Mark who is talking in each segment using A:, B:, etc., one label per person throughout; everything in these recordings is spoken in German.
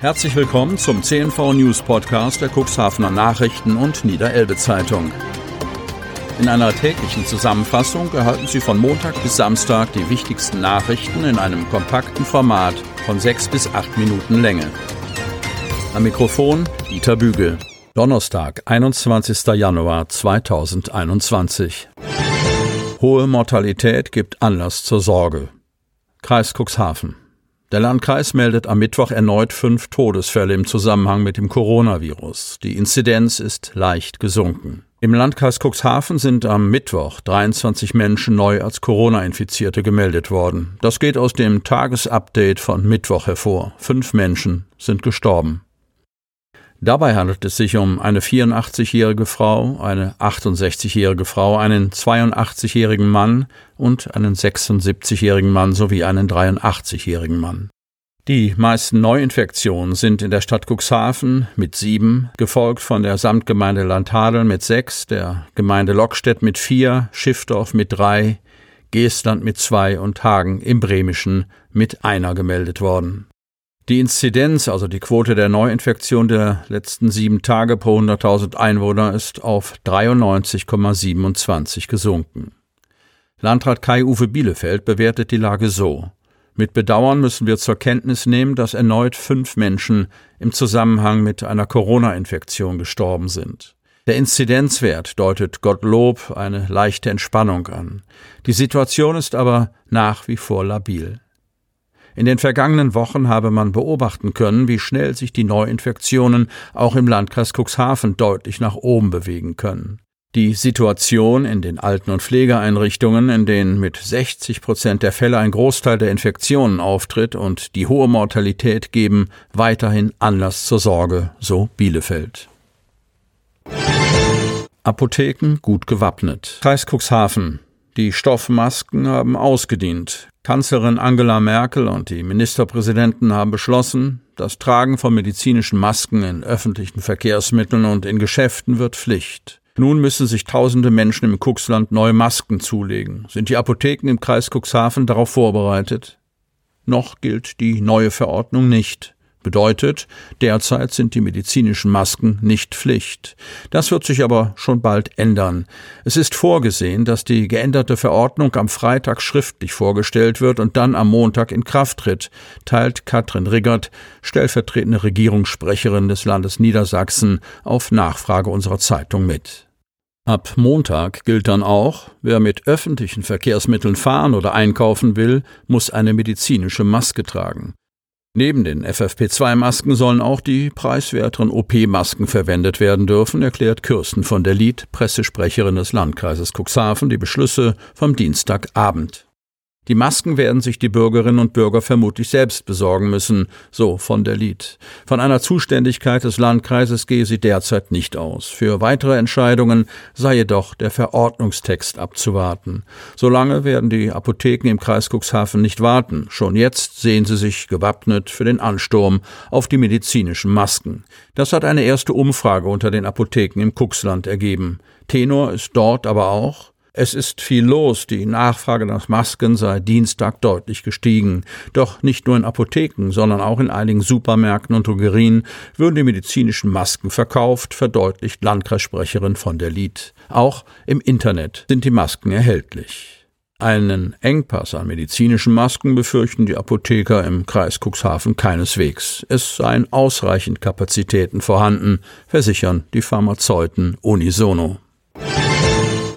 A: Herzlich willkommen zum CNV News Podcast der Cuxhavener Nachrichten und Niederelbe Zeitung. In einer täglichen Zusammenfassung erhalten Sie von Montag bis Samstag die wichtigsten Nachrichten in einem kompakten Format von sechs bis acht Minuten Länge. Am Mikrofon Dieter Bügel. Donnerstag, 21. Januar 2021. Hohe Mortalität gibt Anlass zur Sorge. Kreis Cuxhaven. Der Landkreis meldet am Mittwoch erneut fünf Todesfälle im Zusammenhang mit dem Coronavirus. Die Inzidenz ist leicht gesunken. Im Landkreis Cuxhaven sind am Mittwoch 23 Menschen neu als Corona-Infizierte gemeldet worden. Das geht aus dem Tagesupdate von Mittwoch hervor. Fünf Menschen sind gestorben. Dabei handelt es sich um eine 84-jährige Frau, eine 68-jährige Frau, einen 82-jährigen Mann und einen 76-jährigen Mann sowie einen 83-jährigen Mann. Die meisten Neuinfektionen sind in der Stadt Cuxhaven mit sieben, gefolgt von der Samtgemeinde Landhadeln mit sechs, der Gemeinde Lockstedt mit vier, Schiffdorf mit drei, Geestland mit zwei und Hagen im Bremischen mit einer gemeldet worden. Die Inzidenz, also die Quote der Neuinfektion der letzten sieben Tage pro 100.000 Einwohner, ist auf 93,27 gesunken. Landrat Kai-Uwe Bielefeld bewertet die Lage so. Mit Bedauern müssen wir zur Kenntnis nehmen, dass erneut fünf Menschen im Zusammenhang mit einer Corona-Infektion gestorben sind. Der Inzidenzwert deutet Gottlob eine leichte Entspannung an. Die Situation ist aber nach wie vor labil. In den vergangenen Wochen habe man beobachten können, wie schnell sich die Neuinfektionen auch im Landkreis Cuxhaven deutlich nach oben bewegen können. Die Situation in den Alten- und Pflegeeinrichtungen, in denen mit 60 Prozent der Fälle ein Großteil der Infektionen auftritt und die hohe Mortalität geben weiterhin Anlass zur Sorge, so Bielefeld. Apotheken gut gewappnet. Kreis Cuxhaven. Die Stoffmasken haben ausgedient. Kanzlerin Angela Merkel und die Ministerpräsidenten haben beschlossen, das Tragen von medizinischen Masken in öffentlichen Verkehrsmitteln und in Geschäften wird Pflicht. Nun müssen sich tausende Menschen im Cuxland neue Masken zulegen. Sind die Apotheken im Kreis Cuxhaven darauf vorbereitet? Noch gilt die neue Verordnung nicht. Bedeutet, derzeit sind die medizinischen Masken nicht Pflicht. Das wird sich aber schon bald ändern. Es ist vorgesehen, dass die geänderte Verordnung am Freitag schriftlich vorgestellt wird und dann am Montag in Kraft tritt, teilt Katrin Riggert, stellvertretende Regierungssprecherin des Landes Niedersachsen, auf Nachfrage unserer Zeitung mit. Ab Montag gilt dann auch, wer mit öffentlichen Verkehrsmitteln fahren oder einkaufen will, muss eine medizinische Maske tragen. Neben den FFP2-Masken sollen auch die preiswerteren OP-Masken verwendet werden dürfen, erklärt Kirsten von der Lied, Pressesprecherin des Landkreises Cuxhaven, die Beschlüsse vom Dienstagabend. Die Masken werden sich die Bürgerinnen und Bürger vermutlich selbst besorgen müssen, so von der Lied. Von einer Zuständigkeit des Landkreises gehe sie derzeit nicht aus. Für weitere Entscheidungen sei jedoch der Verordnungstext abzuwarten. Solange werden die Apotheken im Kreis Cuxhaven nicht warten. Schon jetzt sehen sie sich gewappnet für den Ansturm auf die medizinischen Masken. Das hat eine erste Umfrage unter den Apotheken im Cuxland ergeben. Tenor ist dort aber auch, es ist viel los, die Nachfrage nach Masken sei Dienstag deutlich gestiegen. Doch nicht nur in Apotheken, sondern auch in einigen Supermärkten und Drogerien würden die medizinischen Masken verkauft, verdeutlicht Landkreissprecherin von der Lied. Auch im Internet sind die Masken erhältlich. Einen Engpass an medizinischen Masken befürchten die Apotheker im Kreis Cuxhaven keineswegs. Es seien ausreichend Kapazitäten vorhanden, versichern die Pharmazeuten unisono.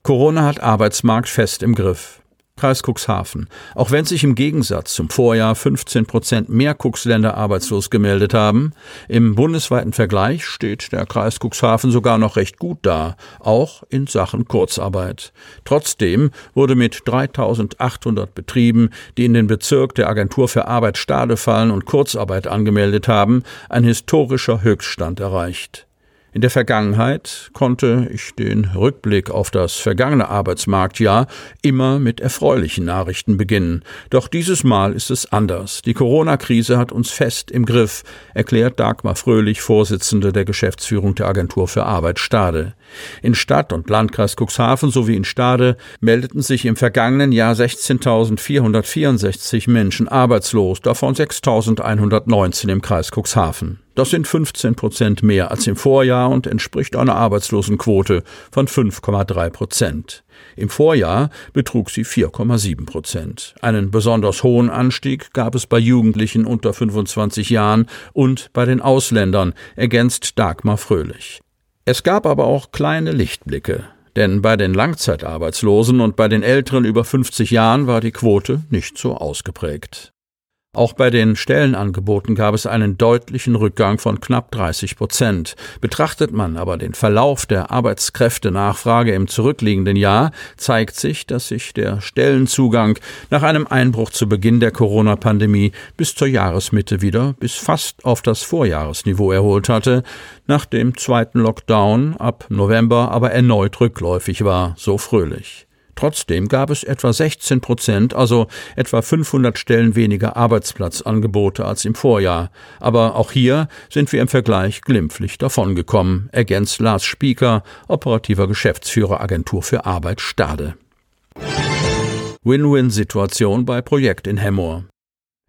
A: Corona hat Arbeitsmarkt fest im Griff. Kreis Cuxhaven. Auch wenn sich im Gegensatz zum Vorjahr 15 Prozent mehr Cuxländer arbeitslos gemeldet haben, im bundesweiten Vergleich steht der Kreis Cuxhaven sogar noch recht gut da, auch in Sachen Kurzarbeit. Trotzdem wurde mit 3800 Betrieben, die in den Bezirk der Agentur für Arbeit Stade fallen und Kurzarbeit angemeldet haben, ein historischer Höchststand erreicht. In der Vergangenheit konnte ich den Rückblick auf das vergangene Arbeitsmarktjahr immer mit erfreulichen Nachrichten beginnen. Doch dieses Mal ist es anders. Die Corona-Krise hat uns fest im Griff, erklärt Dagmar Fröhlich, Vorsitzende der Geschäftsführung der Agentur für Arbeit Stade. In Stadt und Landkreis Cuxhaven sowie in Stade meldeten sich im vergangenen Jahr 16.464 Menschen arbeitslos, davon 6.119 im Kreis Cuxhaven. Das sind 15 Prozent mehr als im Vorjahr und entspricht einer Arbeitslosenquote von 5,3 Prozent. Im Vorjahr betrug sie 4,7 Prozent. Einen besonders hohen Anstieg gab es bei Jugendlichen unter 25 Jahren und bei den Ausländern, ergänzt Dagmar Fröhlich. Es gab aber auch kleine Lichtblicke. Denn bei den Langzeitarbeitslosen und bei den Älteren über 50 Jahren war die Quote nicht so ausgeprägt. Auch bei den Stellenangeboten gab es einen deutlichen Rückgang von knapp 30 Prozent. Betrachtet man aber den Verlauf der Arbeitskräftenachfrage im zurückliegenden Jahr, zeigt sich, dass sich der Stellenzugang nach einem Einbruch zu Beginn der Corona-Pandemie bis zur Jahresmitte wieder bis fast auf das Vorjahresniveau erholt hatte, nach dem zweiten Lockdown ab November aber erneut rückläufig war, so fröhlich. Trotzdem gab es etwa 16 Prozent, also etwa 500 Stellen weniger Arbeitsplatzangebote als im Vorjahr. Aber auch hier sind wir im Vergleich glimpflich davongekommen, ergänzt Lars Spieker, operativer Geschäftsführer Agentur für Arbeit Stade. Win-Win-Situation bei Projekt in Hemmoor.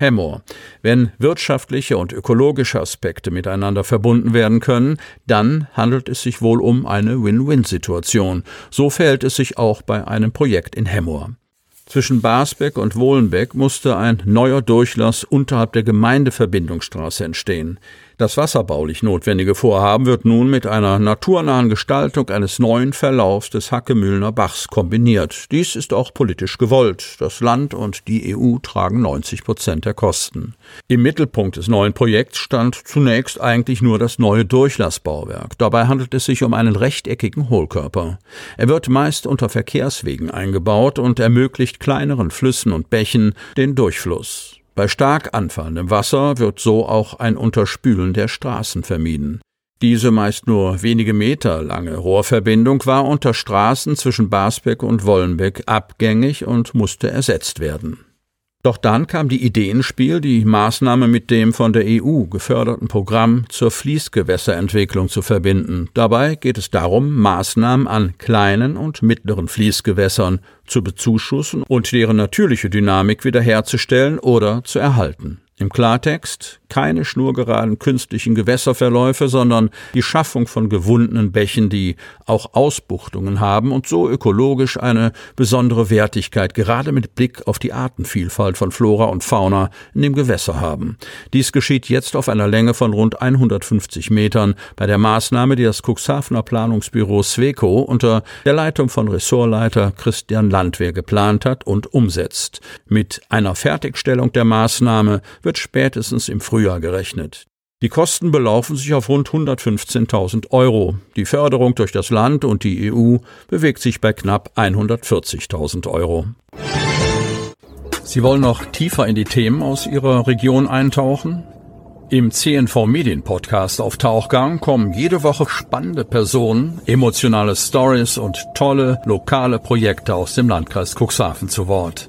A: Hemmoor. Wenn wirtschaftliche und ökologische Aspekte miteinander verbunden werden können, dann handelt es sich wohl um eine Win-Win-Situation. So verhält es sich auch bei einem Projekt in Hemmoor. Zwischen Basbeck und Wohlenbeck musste ein neuer Durchlass unterhalb der Gemeindeverbindungsstraße entstehen. Das wasserbaulich notwendige Vorhaben wird nun mit einer naturnahen Gestaltung eines neuen Verlaufs des Hackemühlener Bachs kombiniert. Dies ist auch politisch gewollt. Das Land und die EU tragen 90 Prozent der Kosten. Im Mittelpunkt des neuen Projekts stand zunächst eigentlich nur das neue Durchlassbauwerk. Dabei handelt es sich um einen rechteckigen Hohlkörper. Er wird meist unter Verkehrswegen eingebaut und ermöglicht kleineren Flüssen und Bächen den Durchfluss. Bei stark anfallendem Wasser wird so auch ein Unterspülen der Straßen vermieden. Diese meist nur wenige Meter lange Rohrverbindung war unter Straßen zwischen Basbeck und Wollenbeck abgängig und musste ersetzt werden. Doch dann kam die Idee ins Spiel, die Maßnahme mit dem von der EU geförderten Programm zur Fließgewässerentwicklung zu verbinden. Dabei geht es darum, Maßnahmen an kleinen und mittleren Fließgewässern zu bezuschussen und deren natürliche Dynamik wiederherzustellen oder zu erhalten. Im Klartext keine schnurgeraden künstlichen Gewässerverläufe, sondern die Schaffung von gewundenen Bächen, die auch Ausbuchtungen haben und so ökologisch eine besondere Wertigkeit gerade mit Blick auf die Artenvielfalt von Flora und Fauna in dem Gewässer haben. Dies geschieht jetzt auf einer Länge von rund 150 Metern bei der Maßnahme, die das Cuxhavener Planungsbüro Sweco unter der Leitung von Ressortleiter Christian Landwehr geplant hat und umsetzt. Mit einer Fertigstellung der Maßnahme wird spätestens im Frühjahr gerechnet. Die Kosten belaufen sich auf rund 115.000 Euro. Die Förderung durch das Land und die EU bewegt sich bei knapp 140.000 Euro. Sie wollen noch tiefer in die Themen aus Ihrer Region eintauchen? Im CNV Medien Podcast auf Tauchgang kommen jede Woche spannende Personen, emotionale Stories und tolle lokale Projekte aus dem Landkreis Cuxhaven zu Wort.